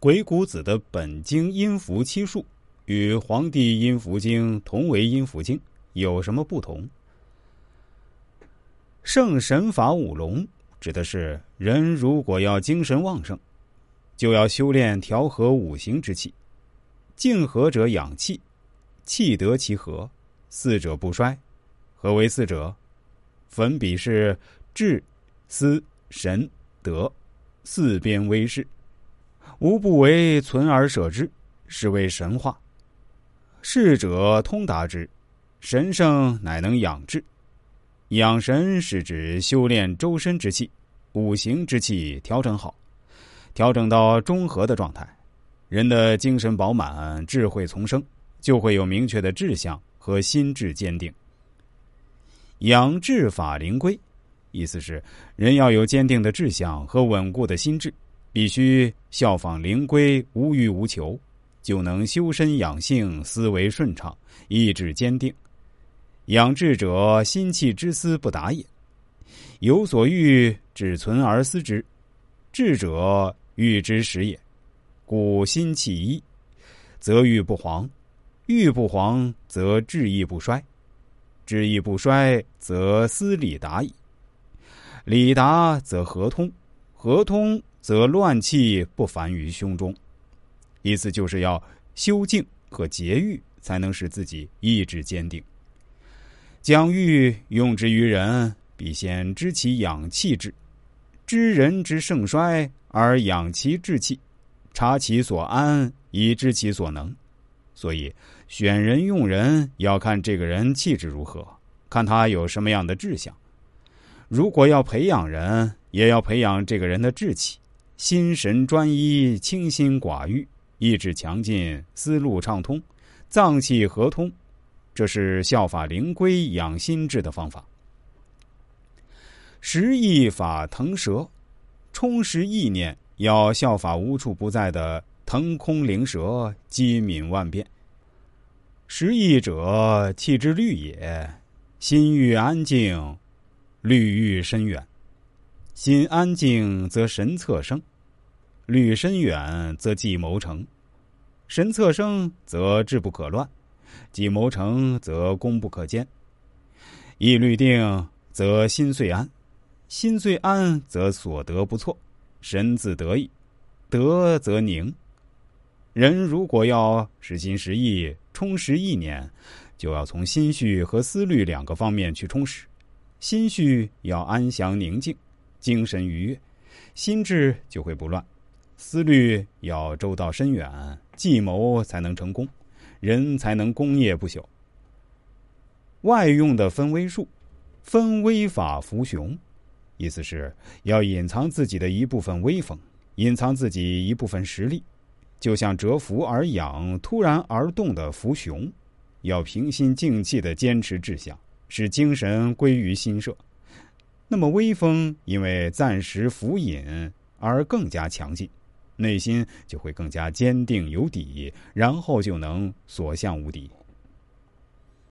鬼谷子的本经阴符七术与黄帝阴符经同为阴符经，有什么不同？圣神法五龙指的是人如果要精神旺盛，就要修炼调和五行之气。静和者养气，气得其和，四者不衰。何为四者？粉笔是智、思、神、德四边威势，无不为存而舍之，是为神话。逝者通达之，神圣乃能养志。养神是指修炼周身之气，五行之气调整好，调整到中和的状态。人的精神饱满，智慧丛生，就会有明确的志向和心智坚定。养志法灵龟，意思是人要有坚定的志向和稳固的心智，必须效仿灵龟，无欲无求，就能修身养性，思维顺畅，意志坚定。养志者，心气之思不达也。有所欲，只存而思之；志者，欲之始也。故心气一，则欲不黄；欲不黄，则志意不衰；志意不衰，则思理达矣。理达则合通，合通则乱气不烦于胸中。意思就是要修静和节欲，才能使自己意志坚定。将欲用之于人，必先知其养气志，知人之盛衰而养其志气。察其所安，以知其所能。所以，选人用人要看这个人气质如何，看他有什么样的志向。如果要培养人，也要培养这个人的志气，心神专一，清心寡欲，意志强劲，思路畅通，脏气合通。这是效法灵龟养心智的方法。十意法腾蛇，充实意念。要效法无处不在的腾空灵蛇，机敏万变。失意者，气之律也。心欲安静，虑欲深远。心安静则神策生，虑深远则计谋成。神策生则志不可乱，计谋成则功不可兼。意虑定则心遂安，心遂安则所得不错。神自得意，得则宁。人如果要实心实意、充实意念，就要从心绪和思虑两个方面去充实。心绪要安详宁静，精神愉悦，心智就会不乱；思虑要周到深远，计谋才能成功，人才能功业不朽。外用的分威术，分威法服雄。意思是要隐藏自己的一部分威风，隐藏自己一部分实力，就像蛰伏而养、突然而动的伏熊，要平心静气的坚持志向，使精神归于心社。那么微风因为暂时浮隐而更加强劲，内心就会更加坚定有底，然后就能所向无敌。